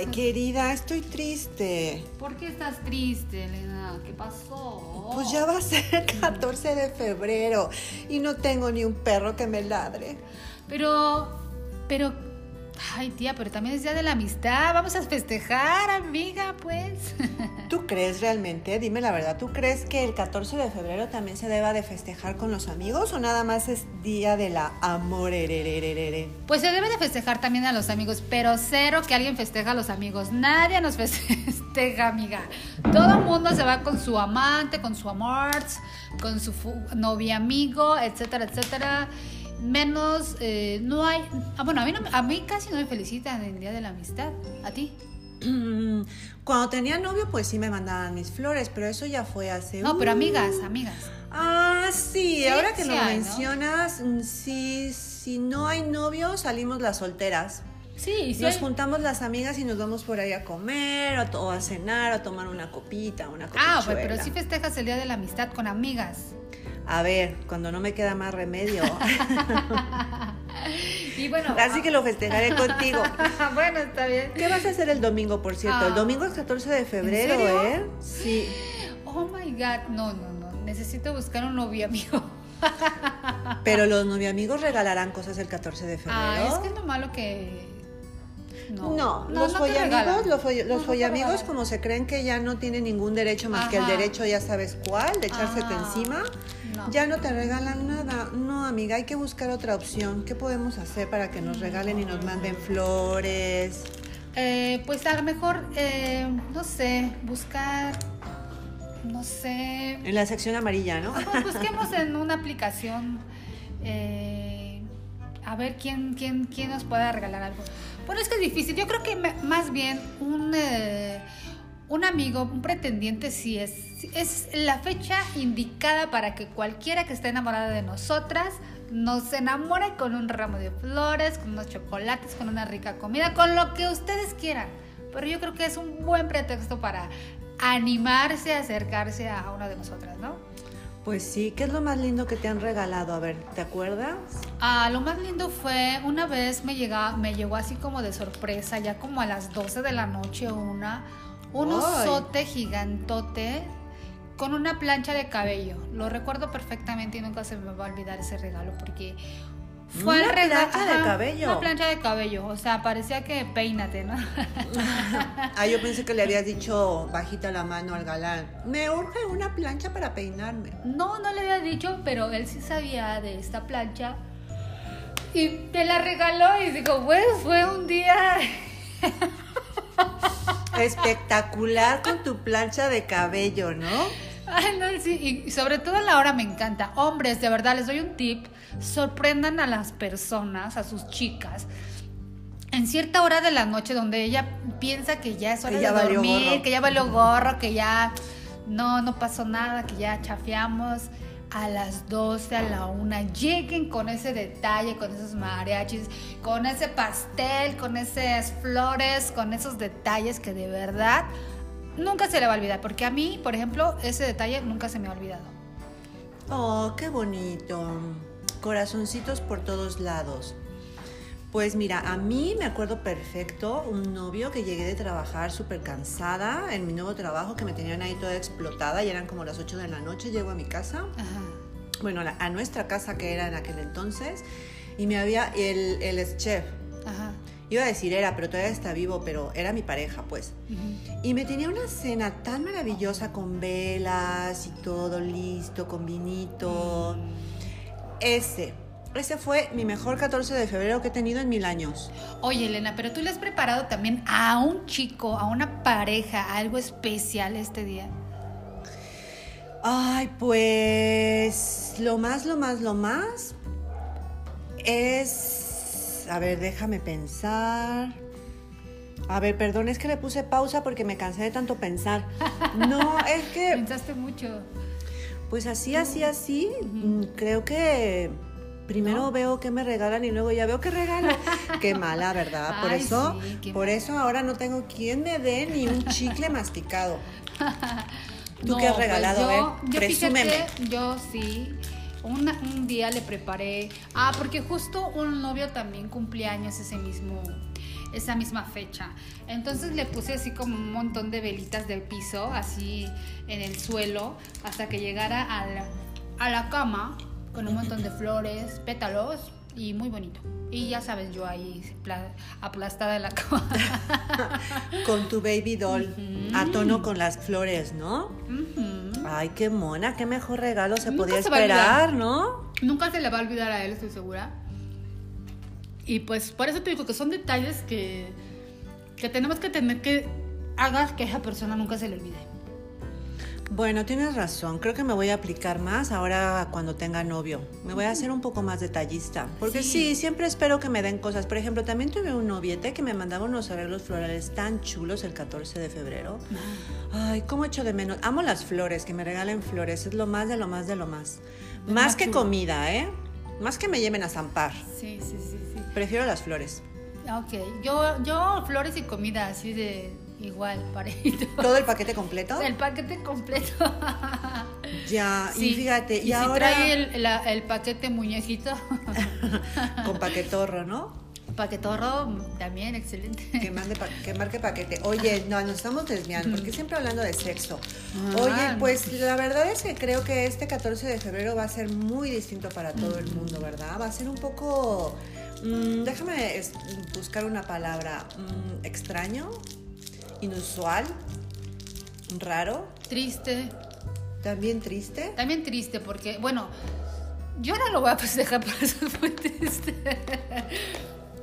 Ay, querida, estoy triste. ¿Por qué estás triste, Elena? ¿Qué pasó? Pues ya va a ser 14 de febrero y no tengo ni un perro que me ladre. Pero, pero, ay tía, pero también es día de la amistad. Vamos a festejar, amiga, pues. ¿Tú crees realmente? Dime la verdad, ¿tú crees que el 14 de febrero también se deba de festejar con los amigos o nada más es día de la amor? Pues se debe de festejar también a los amigos, pero cero que alguien festeja a los amigos. Nadie nos festeja, amiga. Todo el mundo se va con su amante, con su amor, con su novia amigo, etcétera, etcétera menos, eh, no hay, ah, bueno, a mí, a mí casi no me felicitan en el Día de la Amistad, ¿a ti? Cuando tenía novio, pues sí me mandaban mis flores, pero eso ya fue hace... No, pero amigas, amigas. Ah, sí, ahora que lo mencionas, mm, sí, si no hay novio, salimos las solteras. Sí, sí. Nos juntamos las amigas y nos vamos por ahí a comer, o, a cenar, o a tomar una copita, una copita. Ah, pues, pero sí festejas el Día de la Amistad con amigas. A ver, cuando no me queda más remedio. y bueno. Así que lo festejaré contigo. bueno, está bien. ¿Qué vas a hacer el domingo, por cierto? el ah. domingo es 14 de febrero, ¿eh? Sí. Oh my God. No, no, no. Necesito buscar un novio amigo. Pero los noviamigos regalarán cosas el 14 de febrero. Ah, es que es lo malo que no, no, los follamigos, los, los follamigos como se creen que ya no tienen ningún derecho más que el derecho, ya sabes cuál, de echársete encima, ya no te regalan nada. No, amiga, hay que buscar otra opción. ¿Qué podemos hacer para que nos regalen y nos manden flores? Eh, pues a lo mejor, eh, no sé, buscar, no sé. En la sección amarilla, ¿no? busquemos en una aplicación. Eh, a ver quién, quién, quién nos pueda regalar algo. Bueno, es que es difícil. Yo creo que más bien un, eh, un amigo, un pretendiente, sí es, es la fecha indicada para que cualquiera que esté enamorada de nosotras nos enamore con un ramo de flores, con unos chocolates, con una rica comida, con lo que ustedes quieran. Pero yo creo que es un buen pretexto para animarse a acercarse a una de nosotras, ¿no? Pues sí, ¿qué es lo más lindo que te han regalado? A ver, ¿te acuerdas? Ah, lo más lindo fue una vez me llega, me llegó así como de sorpresa, ya como a las 12 de la noche una, un osote gigantote con una plancha de cabello. Lo recuerdo perfectamente y nunca se me va a olvidar ese regalo porque fue una plancha de cabello. Una plancha de cabello, o sea, parecía que peínate, ¿no? ah, yo pensé que le habías dicho bajita la mano al galán. Me urge una plancha para peinarme. No, no le había dicho, pero él sí sabía de esta plancha. Y te la regaló y dijo, pues fue un día espectacular con tu plancha de cabello, ¿no? Ay, no, sí, y sobre todo la hora me encanta. Hombres, de verdad, les doy un tip. Sorprendan a las personas, a sus chicas, en cierta hora de la noche donde ella piensa que ya es hora de dormir, que ya valió gorro, que ya no, no pasó nada, que ya chafeamos. A las 12, a la 1, lleguen con ese detalle, con esos mariachis, con ese pastel, con esas flores, con esos detalles que de verdad nunca se le va a olvidar, porque a mí, por ejemplo, ese detalle nunca se me ha olvidado. Oh, qué bonito. Corazoncitos por todos lados. Pues mira, a mí me acuerdo perfecto un novio que llegué de trabajar súper cansada en mi nuevo trabajo, que me tenían ahí toda explotada y eran como las 8 de la noche, llego a mi casa, bueno, a nuestra casa que era en aquel entonces, y me había, el, el chef, Ajá. Iba a decir era, pero todavía está vivo, pero era mi pareja, pues. Y me tenía una cena tan maravillosa con velas y todo listo, con vinito. Ese, ese fue mi mejor 14 de febrero que he tenido en mil años. Oye, Elena, pero tú le has preparado también a un chico, a una pareja, algo especial este día. Ay, pues lo más, lo más, lo más es a ver, déjame pensar. A ver, perdón, es que le puse pausa porque me cansé de tanto pensar. No, es que... Pensaste mucho. Pues así, así, así. Mm, creo que primero veo que me regalan y luego ya veo que regalan. Qué mala, ¿verdad? Por eso, por eso ahora no tengo quien me dé ni un chicle masticado. ¿Tú qué has pues regalado? yo, yo, yo sí Una- un día le preparé. Ah, porque justo un novio también cumpleaños ese mismo. Esa misma fecha. Entonces le puse así como un montón de velitas del piso, así en el suelo, hasta que llegara a la, a la cama con un montón de flores, pétalos y muy bonito. Y ya sabes, yo ahí pla- aplastada en la cama. Con tu baby doll a tono con las flores, ¿no? Ujú. Ay, qué mona, qué mejor regalo se Nunca podía se esperar, ¿no? Nunca se le va a olvidar a él, estoy segura. Y pues por eso te digo que son detalles que, que tenemos que tener que hagas que esa persona nunca se le olvide. Bueno, tienes razón. Creo que me voy a aplicar más ahora cuando tenga novio. Me voy a hacer un poco más detallista. Porque sí, Sí. siempre espero que me den cosas. Por ejemplo, también tuve un noviete que me mandaba unos arreglos florales tan chulos el 14 de febrero. Ay, cómo echo de menos. Amo las flores, que me regalen flores. Es lo más de lo más de lo más. Más más que chulo. comida, ¿eh? Más que me lleven a zampar. Sí, sí, sí. Prefiero las flores. Ok, yo, yo flores y comida así de igual, parejito. ¿Todo el paquete completo? El paquete completo. Ya, Sí. y fíjate, y, si ahora trae el, la- el paquete muñequito, con paquetorro, ¿no? paquetorro también, excelente. Que, mande pa- que marque paquete. Oye, no, nos estamos desviando, porque siempre hablando de sexo. Ah. Oye, pues la verdad es que creo que este 14 de febrero va a ser muy distinto para todo el mundo, ¿verdad? Va a ser un poco, mm, déjame es- buscar una palabra, mm, extraño, inusual, raro, Triste, también triste. También triste porque, bueno, yo no lo voy a festejar, por eso es muy triste.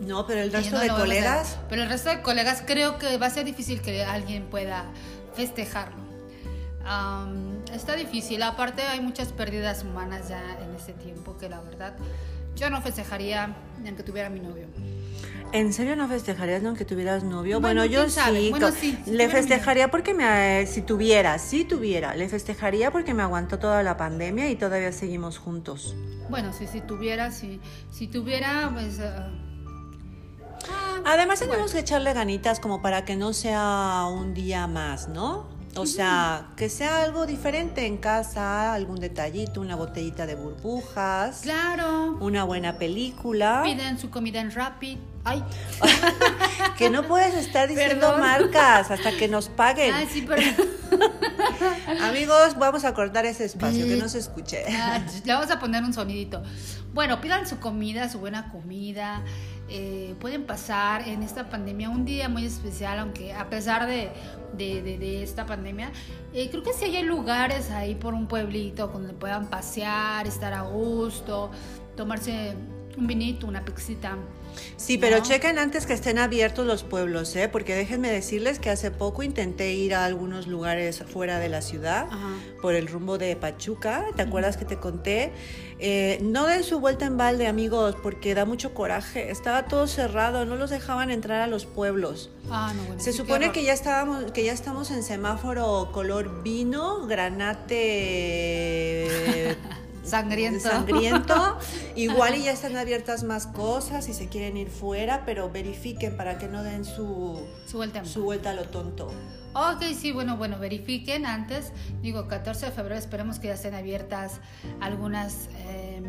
No, pero el resto no de colegas. Pero el resto de colegas creo que va a ser difícil que alguien pueda festejarlo. Está difícil, aparte hay muchas pérdidas humanas ya en este tiempo que la verdad yo no festejaría ni aunque tuviera mi novio. ¿En serio no festejarías ni aunque tuvieras novio? Bueno, Bueno, yo sí. Bueno, sí, le festejaría porque me, si tuviera, si tuviera, le festejaría porque me aguantó toda la pandemia y todavía seguimos juntos. Bueno, si, si tuviera, si, si tuviera, pues... ah, Además tenemos que echarle ganitas como para que no sea un día más, ¿no? O sea, que sea algo diferente en casa, algún detallito, una botellita de burbujas, claro. una buena película. Piden su comida en Rapid. Ay, Que no puedes estar diciendo Perdón. marcas hasta que nos paguen. ay, sí, pero... Amigos, vamos a cortar ese espacio, que no se escuche. Ah, Le vamos a poner un sonidito. Bueno, pidan su comida, su buena comida. Eh, pueden pasar en esta pandemia un día muy especial, aunque a pesar de, de- de- esta pandemia, eh, creo que sí hay lugares ahí por un pueblito donde puedan pasear, estar a gusto, tomarse un vinito, una pixita. Sí, pero ¿no? chequen antes que estén abiertos los pueblos, ¿eh? Porque déjenme decirles que hace poco intenté ir a algunos lugares fuera de la ciudad Ajá. por el rumbo de Pachuca. ¿Te acuerdas que te conté? Eh, no den su vuelta en balde, amigos, porque da mucho coraje. Estaba todo cerrado, no los dejaban entrar a los pueblos. Ah, no, bueno, Se supone que ya estábamos, que ya estamos en semáforo color vino, granate Sangriento. sangriento. Igual y ya están abiertas más cosas si se quieren ir fuera, pero verifiquen para que no den su, Su vuelta su vuelta a lo tonto. Ok, sí, bueno, bueno, verifiquen antes. Digo, 14 de febrero esperemos que ya estén abiertas algunas, eh,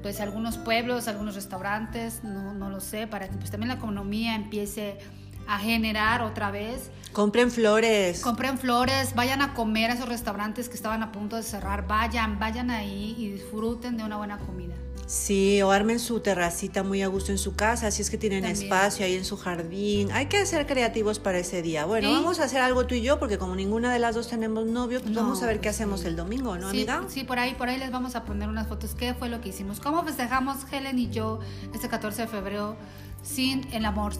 pues algunos pueblos, algunos restaurantes, no, no lo sé, para que pues también la economía empiece a generar otra vez. Compren flores. Compren flores, vayan a comer a esos restaurantes que estaban a punto de cerrar, vayan, vayan ahí y disfruten de una buena comida. Sí, o armen su terracita muy a gusto en su casa, si es que tienen También. espacio ahí en su jardín. Hay que ser creativos para ese día. Bueno, Sí. vamos a hacer algo tú y yo, porque como ninguna de las dos tenemos novio, pues No, vamos a ver qué pues hacemos sí. el domingo, ¿no, sí, amiga? Sí, por ahí, por ahí les vamos a poner unas fotos. ¿Qué fue lo que hicimos? ¿Cómo festejamos Helen y yo este 14 de febrero sin el amor?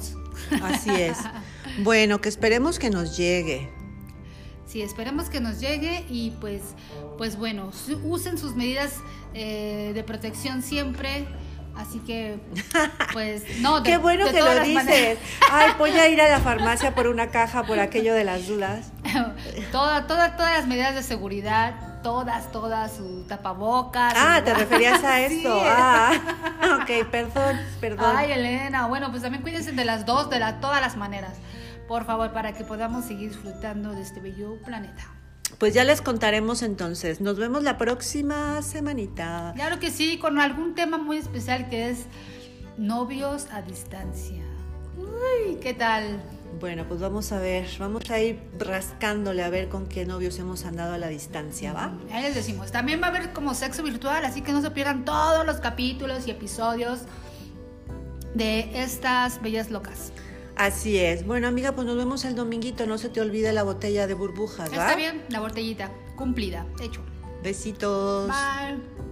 Así es. Bueno, que esperemos que nos llegue. Sí, esperemos que nos llegue y pues, pues bueno, usen sus medidas eh, de protección siempre. Así que, pues, no. de- Qué bueno de que lo dices. maneras. Ay, voy a ir a la farmacia por una caja por aquello de las dudas. Toda, toda, todas las medidas de seguridad, todas, todas, su tapabocas. Ah, su- ¿te referías a Sí. esto? Ah, ok, perdón, perdón. Ay, Elena, bueno, pues también cuídense de las dos, de la, todas las maneras. Por favor, para que podamos seguir disfrutando de este bello planeta. Pues ya les contaremos entonces. Nos vemos la próxima semanita. Claro que sí, con algún tema muy especial que es novios a distancia. Uy, ¿qué tal? Bueno, pues vamos a ver, vamos a ir rascándole a ver con qué novios hemos andado a la distancia, ¿va? Ahí les decimos, también va a haber como sexo virtual, así que no se pierdan todos los capítulos y episodios de estas bellas locas. Así es. Bueno, amiga, pues nos vemos el dominguito. No se te olvide la botella de burbujas, ¿va? Está bien, la botellita, cumplida, hecho. Besitos. Bye.